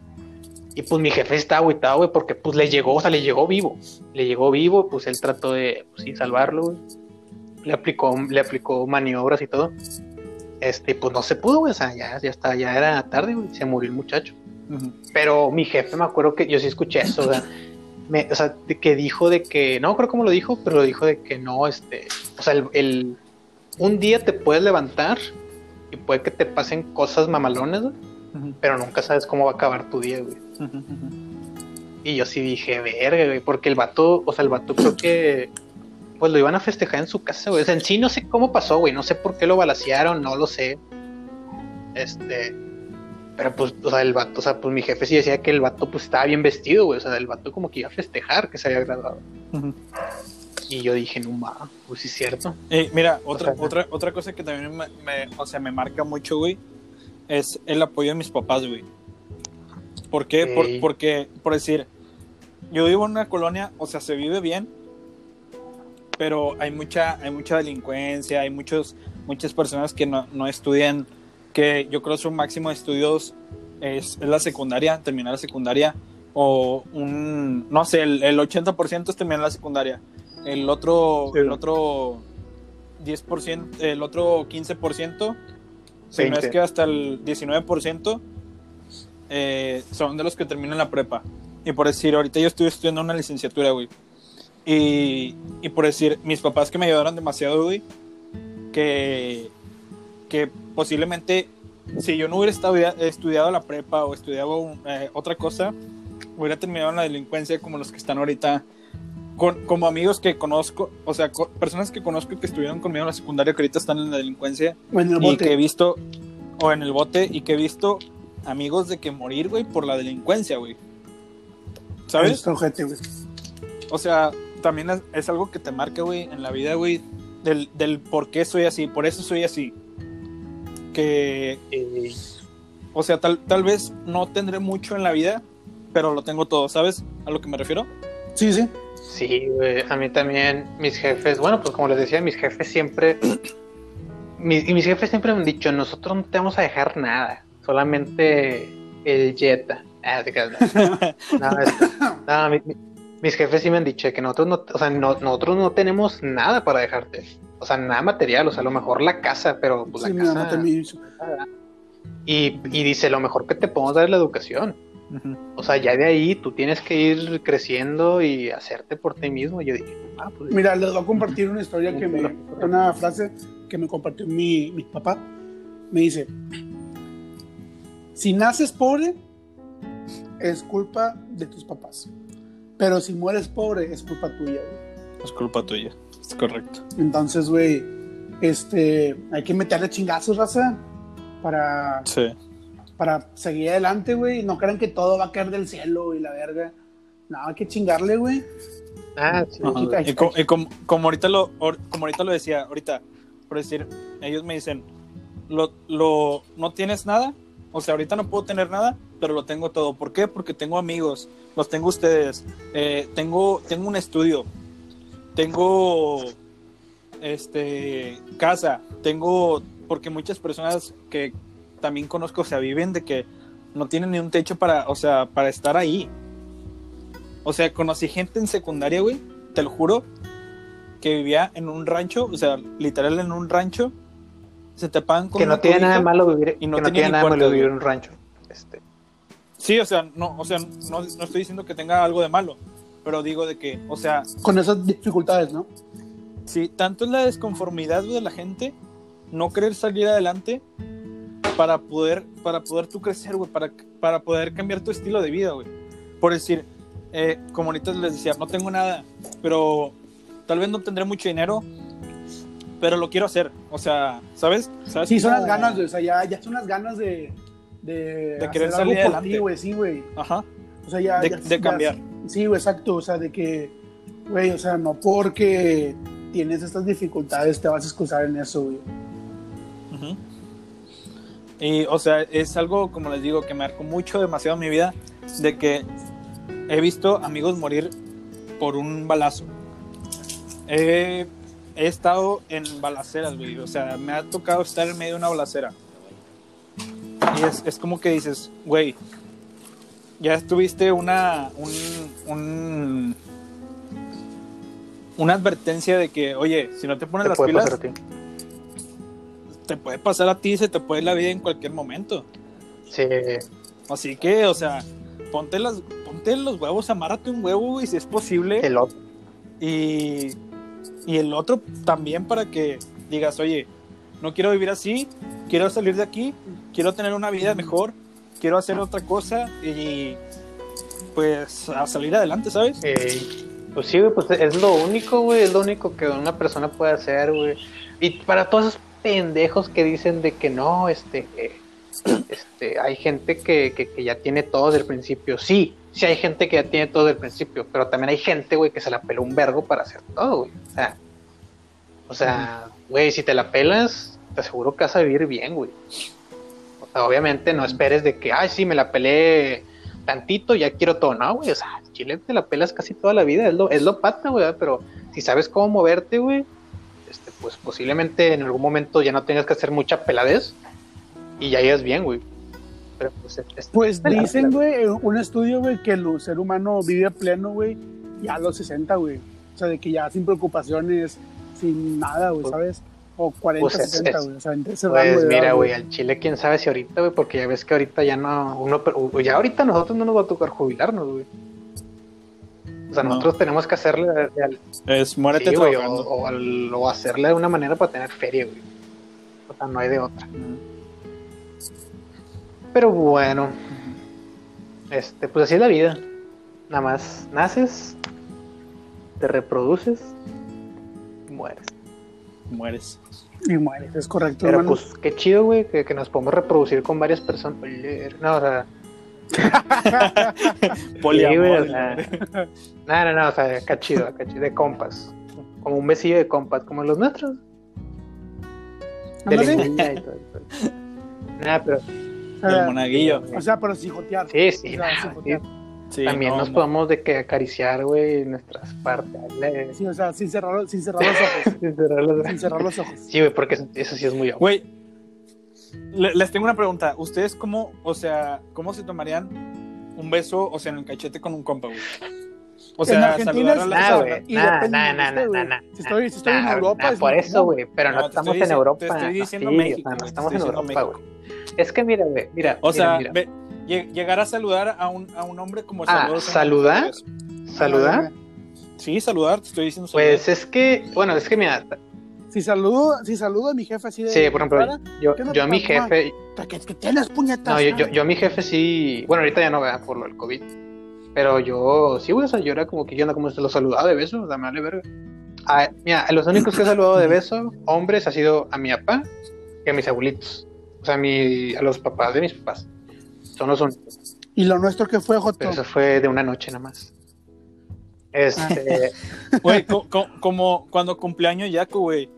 Y pues mi jefe está agüitado, güey, porque pues le llegó, o sea, le llegó vivo. Le llegó vivo, pues él trató de, pues sí, salvarlo, güey. Le aplicó, le aplicó maniobras y todo. Este, pues no se pudo, güey, o sea, ya, ya está, ya era tarde, güey, se murió el muchacho. Pero mi jefe, me acuerdo que yo sí escuché eso, o sea, me- o sea, que dijo de que, no creo cómo lo dijo, pero lo dijo de que no, este, o sea, el, el- un día te puedes levantar y puede que te pasen cosas mamalones, güey, pero nunca sabes cómo va a acabar tu día, güey. Y yo sí dije, verga, güey, porque el vato, o sea, el vato creo que, pues lo iban a festejar en su casa, güey. O sea, en sí no sé cómo pasó, güey, no sé por qué lo balacearon, no lo sé. Este, pero pues, o sea, el vato, o sea, pues mi jefe sí decía que el vato, pues estaba bien vestido, güey, o sea, el vato como que iba a festejar que se había graduado. Y yo dije, no ma, pues sí es cierto. Eh, mira, otra, O sea, otra, otra cosa que también me, me- o sea, me marca mucho, güey, es el apoyo de mis papás, güey. ¿Por qué? Por- Ey. porque, por decir, yo vivo en una colonia, o sea, se vive bien, pero hay mucha, hay mucha delincuencia, hay muchos, muchas personas que no, no estudian, que yo creo su máximo de estudios es, es la secundaria, terminar la secundaria, o un, no sé, el, el 80% es terminar la secundaria, el otro, el otro 10%, el otro 15%, si no es 20. que hasta el 19%, eh, son de los que terminan la prepa. Y por decir, ahorita yo estoy estudiando una licenciatura, güey. Y, y por decir, mis papás que me ayudaron demasiado, güey, que, que posiblemente si yo no hubiera estado- estudiado la prepa o estudiado eh, otra cosa, hubiera terminado en la delincuencia como los que están ahorita. Con, como amigos que conozco, o sea, personas que conozco que estuvieron conmigo en la secundaria que ahorita están en la delincuencia En el y bote. que he visto, o en el bote, y que he visto amigos de que morir, güey, por la delincuencia, güey. ¿Sabes? Ojete, güey. O sea, también es, es algo que te marca, güey, en la vida, güey, del, del por qué soy así, por eso soy así. Que, Eh, o sea, tal, tal vez no tendré mucho en la vida, pero lo tengo todo, ¿sabes? A lo que me refiero. Sí, sí. Sí, güey, a mí también mis jefes, bueno, pues como les decía, mis jefes siempre, mis, y mis jefes siempre me han dicho, nosotros no te vamos a dejar nada, solamente el Jetta. Ah, creas, no. No, no, mi- mi- mis jefes sí me han dicho que nosotros no, o sea, no- nosotros no tenemos nada para dejarte, o sea, nada material, o sea, a lo mejor la casa, pero pues Sí, la casa, y, y dice, lo mejor que te podemos dar es la educación. O sea, ya de ahí tú tienes que ir creciendo y hacerte por ti mismo. Yo dije, ah, pues Mira, les voy a compartir una historia que me. Una frase que me compartió mi, mi papá. Me dice: Si naces pobre, es culpa de tus papás. Pero si mueres pobre, es culpa tuya, güey. Es culpa tuya, es correcto. Entonces, güey, este, hay que meterle chingazos, raza, para, Sí. Para seguir adelante, güey. No crean que todo va a caer del cielo y la verga. No, hay que chingarle, güey. Ah, sí. Y, co- y como, como ahorita lo como ahorita lo decía, ahorita, por decir, ellos me dicen, lo, lo, no tienes nada, o sea, ahorita no puedo tener nada, pero lo tengo todo. ¿Por qué? Porque tengo amigos, los tengo ustedes, eh, tengo, tengo un estudio, tengo este casa, tengo, porque muchas personas que también conozco, o sea, viven de que no tienen ni un techo para, o sea, para estar ahí. O sea, conocí gente en secundaria, güey, te lo juro, que vivía en un rancho, o sea, literal en un rancho, se tapaban con que no tiene nada de malo vivir, y no que no tenía tiene ni nada de malo vivir en un rancho. Este, Sí, o sea, no, o sea, no, no estoy diciendo que tenga algo de malo, pero digo de que, o sea, Con esas dificultades, ¿no? Sí, tanto es la desconformidad de la gente, no querer salir adelante para poder, para poder tú crecer, güey, para, para poder cambiar tu estilo de vida, güey. Por decir, eh, como ahorita les decía, no tengo nada, pero tal vez no tendré mucho dinero, pero lo quiero hacer. O sea, ¿sabes? ¿Sabes Sí, son las ganas, güey. O sea, ya, ya son las ganas de. De, De querer salir algo por ti, güey. Sí, güey. Ajá, O sea, ya. de, ya- de ya- cambiar. Sí, güey, exacto. O sea, de que. Güey, o sea, no porque tienes estas dificultades te vas a excusar en eso, güey. Ujú. Y, o sea, es algo, como les digo, que me marcó mucho, demasiado en mi vida, de que he visto amigos morir por un balazo. He, he estado en balaceras, güey. O sea, me ha tocado estar en medio de una balacera. Y es, es como que dices, güey, ya tuviste una, un, un- una advertencia de que, oye, si no te pones te las pilas. Te puede pasar a ti, se te puede ir la vida en cualquier momento. Sí, Así que, o sea, ponte, las, ponte los huevos, amárrate un huevo, güey, si es posible. el otro. Y, y el otro también para que digas, oye, no quiero vivir así, quiero salir de aquí, quiero tener una vida mejor, quiero hacer otra cosa y pues a salir adelante, ¿sabes? Eh, pues sí, güey, pues es lo único, güey, es lo único que una persona puede hacer, güey. Y para todos esos pendejos que dicen de que no, este, eh, [CLEARS THROAT] este, hay gente que, que, que ya tiene todo desde el principio. Sí, sí hay gente que ya tiene todo desde el principio, pero también hay gente, güey, que se la peló un vergo para hacer todo, güey. O sea, o sea, güey, si te la pelas, te aseguro que vas a vivir bien, güey. O sea, obviamente no esperes de que, ay, sí, me la peleé tantito, ya quiero todo. No, güey, o sea, Chile te la pelas casi toda la vida, es lo, es lo pata, güey, pero si sabes cómo moverte, güey, este, pues posiblemente en algún momento ya no tengas que hacer mucha peladez y ya llegas bien, güey. Pero pues, es- es- Pues dicen, güey, un estudio, güey, que el ser humano vive pleno, güey, ya a los 60, güey. O sea, de que ya sin preocupaciones, sin nada, güey, Pues- ¿sabes? O 40, pues es- 60, es- güey. O sea, entre ese rango Pues de mira, güey, al Chile, quién sabe si ahorita, güey, porque ya ves que ahorita ya no, uno, ya ahorita nosotros no nos va a tocar jubilarnos, güey. O sea, No. nosotros tenemos que hacerle de- al- Es muérete sí, güey, o, trabajando. o al- o hacerle de una manera para tener feria, güey. O sea, no hay de otra. Pero bueno, este, pues así es la vida. Nada más naces, te reproduces y mueres. Mueres. Y mueres, es correcto, Pero hermano. pues qué chido, güey, que, que nos podemos reproducir con varias personas. Oye, No, o sea, [LAUGHS] Poliamor. Sí, güey, o sea, no, no, no, o sea, acá chido, acá chido, de compas. Como un besillo de compas, como los nuestros. De lengüilla y todo eso. Nada, pero O El sea, monaguillo. o sea, pero sin jotear. sí, sí, O sea, nah, sin sí. jotear. Sí, También no, nos no. podemos de que acariciar, güey, nuestras partes. Sí, o sea, sin cerrar, sin cerrar los ojos. [LAUGHS] sin cerrar los- sin cerrar los ojos. Sí, güey, porque eso, eso sí es muy obvio. Güey, les tengo una pregunta. ¿Ustedes cómo, o sea, cómo se tomarían un beso, o sea, en el cachete con un compa, güey? O En sea, Argentina saludar a es- güey. nah, Si estoy, si estoy en Europa, nah, es por eso, güey, pero no, estamos en Europa. te estoy diciendo Sí, México, o sea, no güey, te estamos en Europa, güey. Es que mira, güey, mira. O sea, mira, mira. ve- lle- llegar a saludar a un, a un hombre como Ah, ¿saludar? ¿saludar? Sí, saludar, te estoy diciendo saludar. Pues es que, bueno, es que mira, Si saludo, si saludo a mi jefe así de. sí, por ejemplo, cara, yo, ¿qué no yo a mi jefe, ¿qué, qué tienes, puñetas? no, yo, yo, yo a mi jefe sí, bueno, ahorita ya no vea por lo del COVID, pero yo, sí, güey, o sea, yo era como que yo anda como se lo saludaba de beso, o sea, me vale verga. Ah, mira, a los únicos que he saludado de beso, hombres, ha sido a mi papá y a mis abuelitos, o sea, a, mi, a los papás de mis papás, son los únicos, Y lo nuestro que fue, Joto. pero eso fue de una noche nada más. Este, [LAUGHS] Güey, co- co- como cuando cumpleaños Yaco, güey.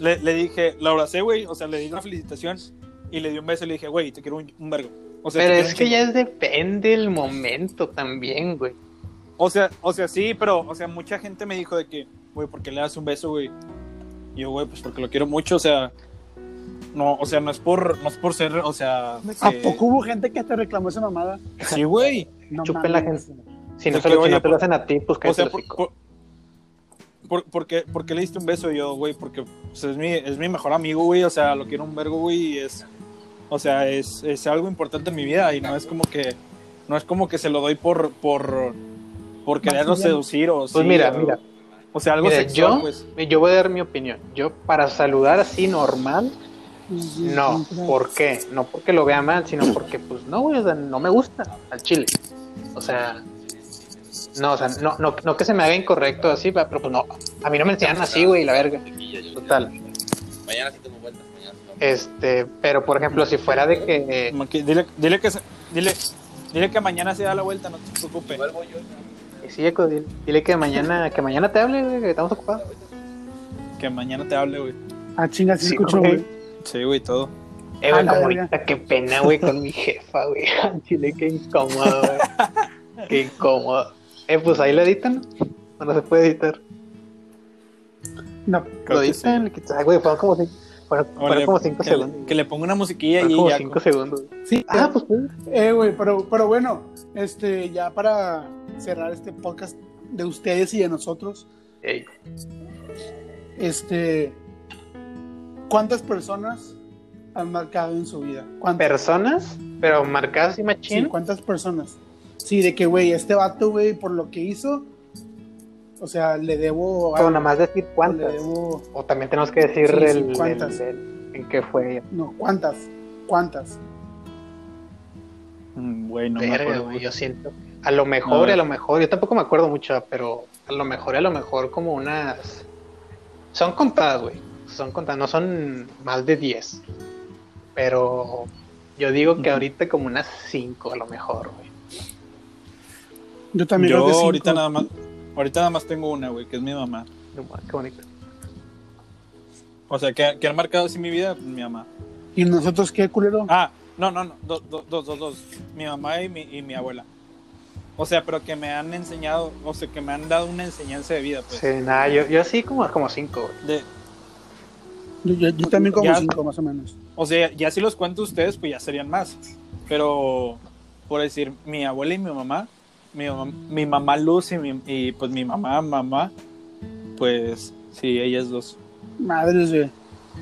Le, le dije, la abracé, güey, o sea, le di una felicitación y le di un beso y le dije, güey, te quiero un, un vergo. O sea, pero es que chingo. ya es depende el momento también, güey. O sea, o sea, sí, pero, o sea, mucha gente me dijo de que, güey, ¿por qué le das un beso, güey? Y yo, güey, pues porque lo quiero mucho, o sea, no, o sea, no es por, no es por ser, o sea, ¿A que- poco hubo gente que te reclamó esa mamada? Sí, güey. No Chupen la gente. Si no, se que, lo, si oye, no te lo hacen a ti, pues O cállate sea, por, por- por qué, por qué le diste un beso? Yo, güey, porque pues, es, mi, es mi mejor amigo, güey, o sea, lo quiero un vergo, güey, y es, o sea, es, es algo importante en mi vida y no es como que, no es como que se lo doy por, por, por quererlo seducir o Pues sí, mira, o- mira, o sea, algo Mira, sexual, yo, pues. yo voy a dar mi opinión. Yo, para saludar así normal, no. ¿Por qué? No porque lo vea mal, sino porque, pues, no, güey, o sea, no me gusta al chile. O sea, no, o sea, no, no, no que se me haga incorrecto así, pero pues no. A mí no me enseñan así, güey, la verga. Total. Mañana sí tengo vueltas, mañana Este, pero por ejemplo, si fuera de que. Dile, dile que, dile, dile que mañana se da la vuelta, no te preocupes. Igual voy yo. Sí, Eco, dile, dile que mañana, que mañana te hable, güey, que estamos ocupados. Que mañana te hable, güey. Ah, chinga, sí, Sí, escucho, güey. Sí, güey, todo. Eh, güey, como ahorita, qué pena, güey, con mi jefa, güey. [LAUGHS] Chile, qué incómodo, güey. Qué incómodo. Eh, pues ahí lo editan. No, no se puede editar. No, Creo lo editan, le. Ay, güey, fueron como cinco, fueron, fueron como cinco que, segundos. que le ponga una musiquilla Fueron y como ya. cinco segundos. sí. Ah, pues, pues. Eh, güey, pero, pero bueno, este, ya para cerrar este podcast de ustedes y de nosotros, Ey, este, ¿cuántas personas han marcado en su vida? ¿Cuántas? Personas, pero marcadas y Sí, machín. ¿cuántas personas? Sí, de que, güey, este vato, güey, por lo que hizo, o sea, le debo... o algo, nada más decir Le cuántas. debo... O también tenemos que decir Sí, sí, el, el- ¿cuántas? el- en qué fue. No, ¿cuántas? ¿Cuántas? Mm, Güey, no me Verga, acuerdo. güey, güey. yo siento. A lo mejor, A lo mejor, yo tampoco me acuerdo mucho, pero a lo mejor, a lo mejor como unas... Son contadas, güey. Son contadas, no son más de 10. Pero yo digo que ahorita como unas 5 a lo mejor, güey. Yo también Yo que cinco. ahorita nada más, ahorita nada más tengo una, güey, que es mi mamá. Qué bonito. O sea, que, que han marcado así mi vida, pues, mi mamá. ¿Y nosotros qué, culero? Ah, no, no, no, do- do- dos, dos, dos. Mi mamá y mi, y mi abuela. O sea, pero que me han enseñado, o sea, que me han dado una enseñanza de vida, pues. Sí, nada, yo, yo sí como, como cinco, güey. De, Yo, yo- yo también como Ya. cinco, más o menos. o sea, ya si los cuento ustedes, pues ya serían más. Pero, por decir, mi abuela y mi mamá, mi, mi mamá Luz y, mi, y pues mi mamá, mamá, pues sí, ellas dos. Madres, güey.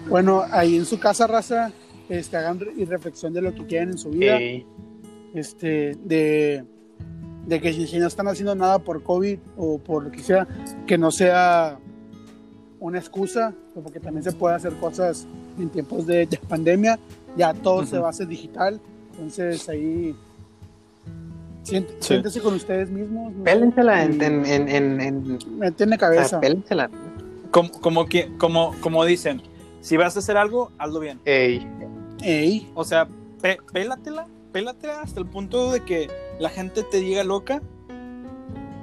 Bueno, ahí en su casa, raza, este, hagan re- y reflexión de lo que quieren en su vida. Ey, este, de, de que si, si no están haciendo nada por COVID o por lo que sea, que no sea una excusa, porque también se puede hacer cosas en tiempos de, de pandemia, ya todo se Ujú. va a hacer digital, entonces ahí siént- Sí. siéntese con ustedes mismos, ¿no? Pélensela en, en, en, en, en- meten la cabeza. pélensela. Como, como, que, como, como dicen, si vas a hacer algo, hazlo bien. Ey, Ey, O sea, pe- pélatela, pélatela hasta el punto de que la gente te diga loca,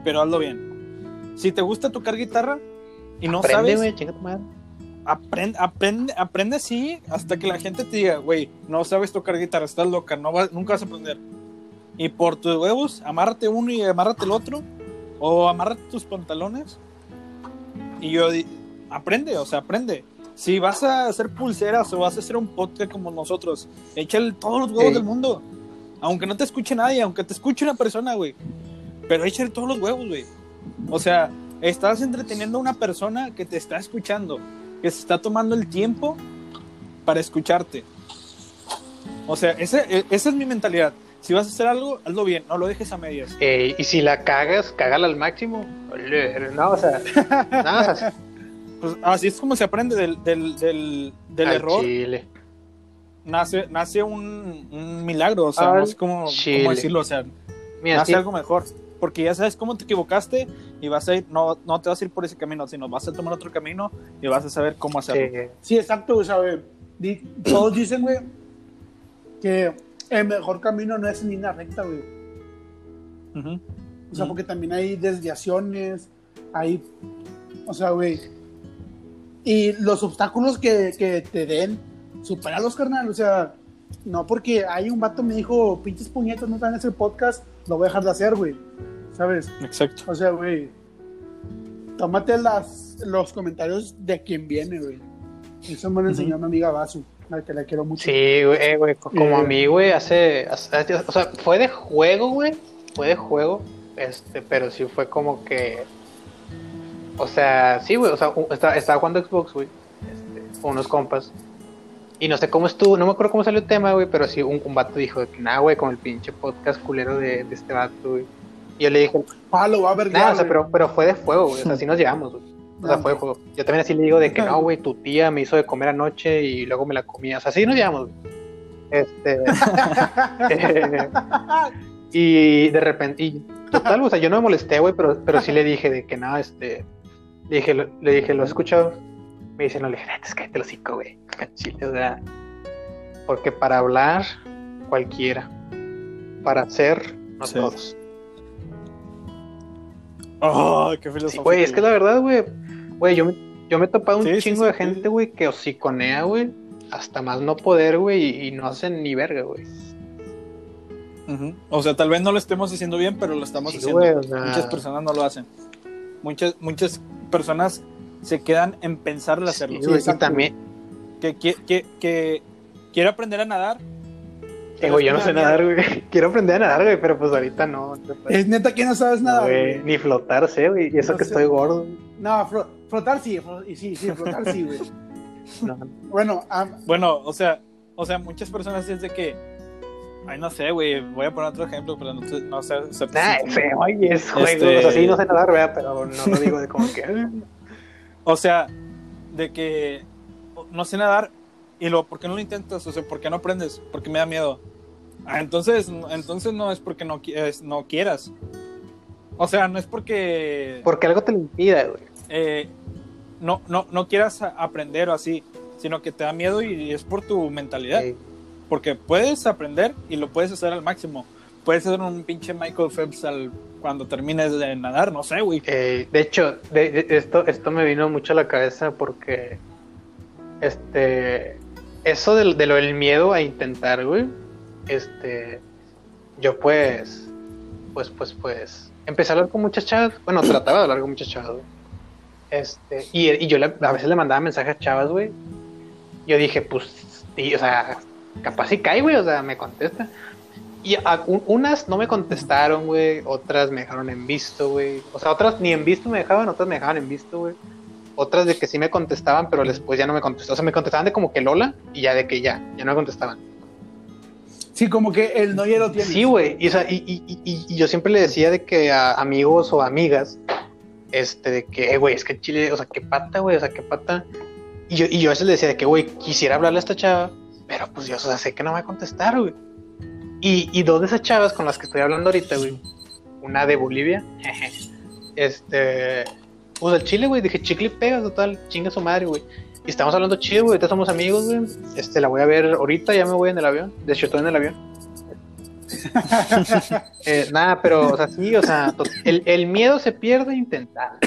pero hazlo bien. Si te gusta tocar guitarra y no aprende, sabes, güey, chinga tu madre. aprende, aprende, aprende así hasta que la gente te diga, güey, no sabes tocar guitarra, estás loca, no vas- nunca vas a aprender. Y por tus huevos, amárrate uno y amárrate el otro, o amárrate tus pantalones. Y yo, aprende, o sea, aprende. Si vas a hacer pulseras o vas a hacer un podcast como nosotros, échale todos los huevos Ey. del mundo. Aunque no te escuche nadie, aunque te escuche una persona, güey. Pero échale todos los huevos, güey. O sea, estás entreteniendo a una persona que te está escuchando, que se está tomando el tiempo para escucharte. O sea, ese- e- esa es mi mentalidad. Si vas a hacer algo, hazlo bien, no lo dejes a medias. Ey, y si la cagas, cágala al máximo. No, o sea, [LAUGHS] no, o sea, Pues así es como se aprende del, del, del, del al error. chile. Nace, nace un, un milagro, o sea, Al no sé cómo, cómo decirlo, o sea, Mira, nace sí, algo mejor. Porque ya sabes cómo te equivocaste y vas a ir, no, no te vas a ir por ese camino, sino vas a tomar otro camino y vas a saber cómo hacerlo. sí, sí, exacto, o sea, todos dicen, güey, que el mejor camino no es en línea recta, güey. O sea, porque también hay desviaciones, hay, o sea, güey. Y los obstáculos que, que te den, superalos, carnal. O sea, no porque hay un vato me dijo, pinches puñetas, no en ese podcast, lo voy a dejar de hacer, güey. ¿Sabes? Exacto. O sea, güey, tómate las, los comentarios de quien viene, güey. Eso me lo enseñó Ujú. mi amiga Basu, la que la quiero mucho. Sí, güey, eh, güey, co- como Eh. a mí, güey, hace, hace- o sea, fue de juego, güey, fue de juego, este, pero sí fue como que, o sea, sí, güey, o sea, estaba, estaba jugando Xbox, güey, este, unos compas, y no sé cómo estuvo, no me acuerdo cómo salió el tema, güey, pero sí, un, un vato dijo, nah, güey, con el pinche podcast culero de, de este vato, güey, y yo le dije, Ah, lo va a ver nah, o sea, pero, pero fue de fuego, güey, o sea, [LAUGHS] así nos llevamos, güey. O sea, fue de juego. Yo también así le digo de que no, güey, tu tía me hizo de comer anoche y luego me la comía. O sea, así nos llevamos. Este. [LAUGHS] eh, y de repente, y total, o sea, yo no me molesté, güey, pero, pero sí le dije de que no, este. Le dije, lo- le dije, ¿lo has escuchado? Me dice, no, le dije, es que te lo hocico, güey. [LAUGHS] O sea. Porque para hablar, cualquiera. Para hacer, no Sí. todos. Oh, qué Sí, filosófico. güey, es que la verdad, güey, güey, yo me, yo me he topado un Sí, chingo sí, de gente, güey, que hociconea, güey, hasta más no poder, güey, y, y no hacen ni verga, güey. O sea, tal vez no lo estemos haciendo bien, pero lo estamos haciendo. güey, o sea, Muchas personas no lo hacen. Muchas, muchas personas se quedan en pensar el hacerlo. sí, güey, y también, Que, que, que, que quiere aprender a nadar. eh, güey, yo no sé nadar, güey. [LAUGHS] Quiero aprender a nadar, güey, pero pues ahorita no. Es neta que no sabes nada, Güey, ni flotar sé, güey, y eso No que sé. estoy gordo. güey. No, flotar sí, y sí, sí, flotar sí, güey. [LAUGHS] No, Bueno, ah, Bueno, o sea, o sea, muchas personas es de que, ay, no sé, güey, voy a poner otro ejemplo, pero no, sé. ser- nah, sí, feo, oye, eso, güey, Este- o sea, sí, no sé nadar, ¿verdad? Pero no lo digo de como que. [LAUGHS] O sea, de que no sé nadar y luego, ¿por qué no lo intentas? O sea, ¿por qué no aprendes? Porque me da miedo. Ah, entonces, entonces no es porque no, es- no quieras. O sea, no es porque Porque algo te lo impida, güey. Eh, no, no, no quieras aprender o así, sino que te da miedo y es por tu mentalidad. Sí. Porque puedes aprender y lo puedes hacer al máximo. Puedes hacer un pinche Michael Phelps al, cuando termines de nadar, no sé, güey. Eh, de hecho, de- de- esto, esto me vino mucho a la cabeza porque este eso de, de lo del miedo a intentar, güey, este, yo pues, pues, pues, pues, empecé a hablar con muchas chavas, bueno, trataba de hablar con muchas chavas, güey. Este, y, y yo le- a veces le mandaba mensajes a chavas, güey. Yo dije, pues, o sea, capaz si cae, güey, o sea, me contesta. Y a- un- unas no me contestaron, güey, otras me dejaron en visto, güey. O sea, otras ni en visto me dejaban, otras me dejaban en visto, güey. Otras de que sí me contestaban, pero después ya no me contestaban. O sea, me contestaban de como que Lola y ya de que ya, ya no me contestaban. Sí, como que el no ya lo tiene. Sí, güey. Y, o sea, y, y- y- y yo siempre le decía de que a amigos o amigas, este, de que, eh, güey, es que Chile, o sea, qué pata, güey, o sea, qué pata. Y yo, y yo a veces le decía de que, güey, quisiera hablarle a esta chava, pero pues yo, o sea, sé que no me va a contestar, güey. Y, y dos de esas chavas con las que estoy hablando ahorita, güey, una de Bolivia, [LAUGHS] este, pues el Chile, güey, dije, chicle y pega, total, chinga su madre, güey. Y estamos hablando chido, güey, ahorita somos amigos, güey. Este, la voy a ver ahorita, ya me voy en el avión, de hecho estoy en el avión. Eh, nada, pero, o sea, sí, o sea, to- el, el miedo se pierde intentando.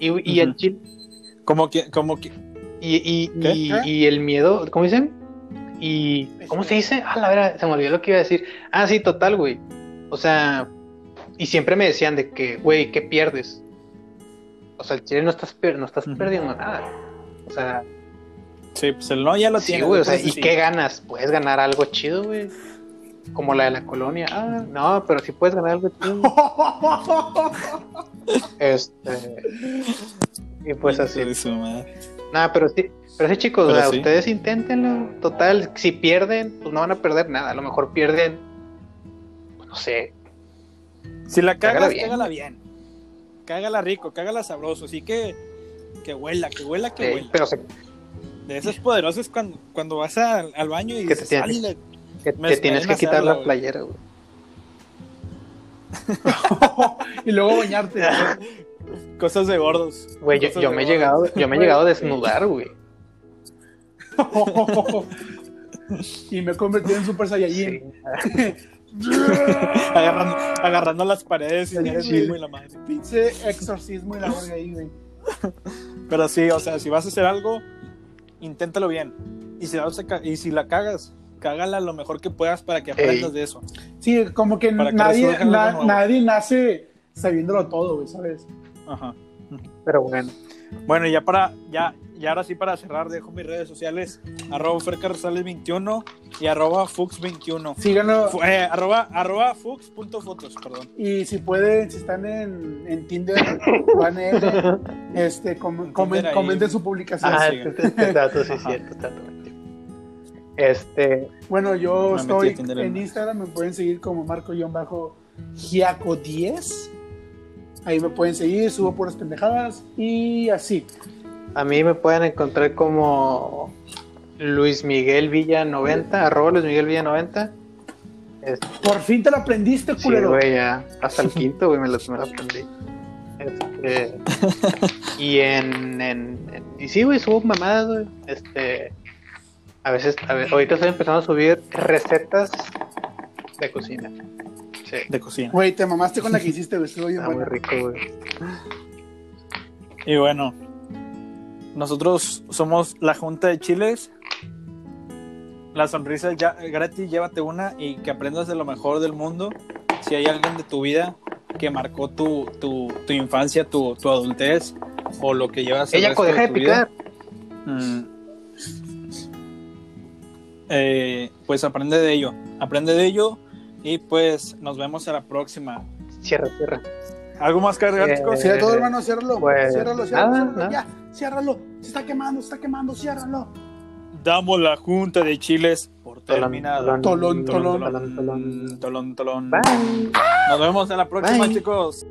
Y, y el chile, Como que, como que, y, y, y, y el miedo, ¿cómo dicen? Y, ¿cómo se dice? Ah, la verdad, se me olvidó lo que iba a decir. Ah, sí, total, güey. O sea, y siempre me decían de que, güey, ¿qué pierdes? O sea, el chile no estás, no estás perdiendo nada. O sea, sí, pues el no ya lo sí, tiene. güey, o sea, ¿y sí. qué ganas? Puedes ganar algo chido, güey. Como la de la colonia. Ah, no, pero sí puedes ganar algo chido. [LAUGHS] Este. Y pues así. Nada, pero sí, pero sí, chicos, Pero o sea, sí. ustedes inténtenlo. Total, si pierden, pues no van a perder nada. A lo mejor pierden, pues, no sé. Si la Cágala cagas, bien. cágala bien. Cágala rico, cágala sabroso. Así que, que huela, que huela, que eh, huela. pero se- De esas poderosas cuando, cuando vas al, al baño y Que te tienes- que te tienes quitar la playera, güey. [LAUGHS] y luego bañarte. [LAUGHS] cosas de gordos. Güey, yo, me he llegado, yo me he llegado a desnudar, güey. [LAUGHS] y me he convertido en Super Saiyajin. Sí. agarrando, agarrando las paredes y y la madre. Pinche exorcismo y la verga ahí, güey. Pero sí, o sea, si vas a hacer algo, inténtalo bien. Y si, la y si cagas, cágala lo mejor que puedas para que aprendas Ey. de eso. Sí, como que Para nadie, na- nadie nace sabiéndolo todo, güey, ¿sabes? Ajá. Pero bueno, Bueno, y ya para, ya, ya ahora sí para cerrar, dejo mis redes sociales, arroba fercarrosales21 y arroba fux21. Síganlo. Fu- eh, arroba, arroba fux.fotos, perdón. Y si pueden, si están en, en Tinder, [LAUGHS] van a él, este, com- En comen- comenten su publicación. ah, sí. este, este dato sí es cierto, bien. Este, Bueno, yo Me estoy en- en Instagram, me pueden seguir como Marco-Giaco10. Ahí me pueden seguir, subo puras pendejadas y así. A mí me pueden encontrar como Luis Miguel Villa 90, arroba Luis Miguel Villa 90. Este, Por fin te lo aprendiste, Sí, culero. güey, ya. Hasta el quinto, güey, me lo, me lo aprendí. Este, y en, en, en- Y sí, güey, subo mamadas, güey. Este. A veces, a ver, ahorita estoy empezando a subir recetas de cocina. Sí. De cocina. Güey, te mamaste con la que hiciste, güey. Estuvo bien muy rico, güey. Y bueno, nosotros somos la Junta de Chiles. La sonrisa ya, gratis, llévate una y que aprendas de lo mejor del mundo. Si hay alguien de tu vida que marcó tu, tu, tu infancia, tu, tu adultez o lo que llevas el Ella, deja de vida, picar. mm, eh, pues aprende de ello. Aprende de ello y pues nos vemos a la próxima. Cierra, cierra. ¿Algo más que agregar, Eh, chicos? Cierra todo, hermano, ciérralo. Pues, ciérralo, ciérralo, nada, ciérralo. nada. Ya, ciérralo. Se está quemando, se está quemando, ciérralo. Damos la Junta de Chiles por Tolón, terminada. Tolón, tolón. tolón, tolón. Tolón, tolón. Bye. Nos vemos en la próxima, Bye. chicos.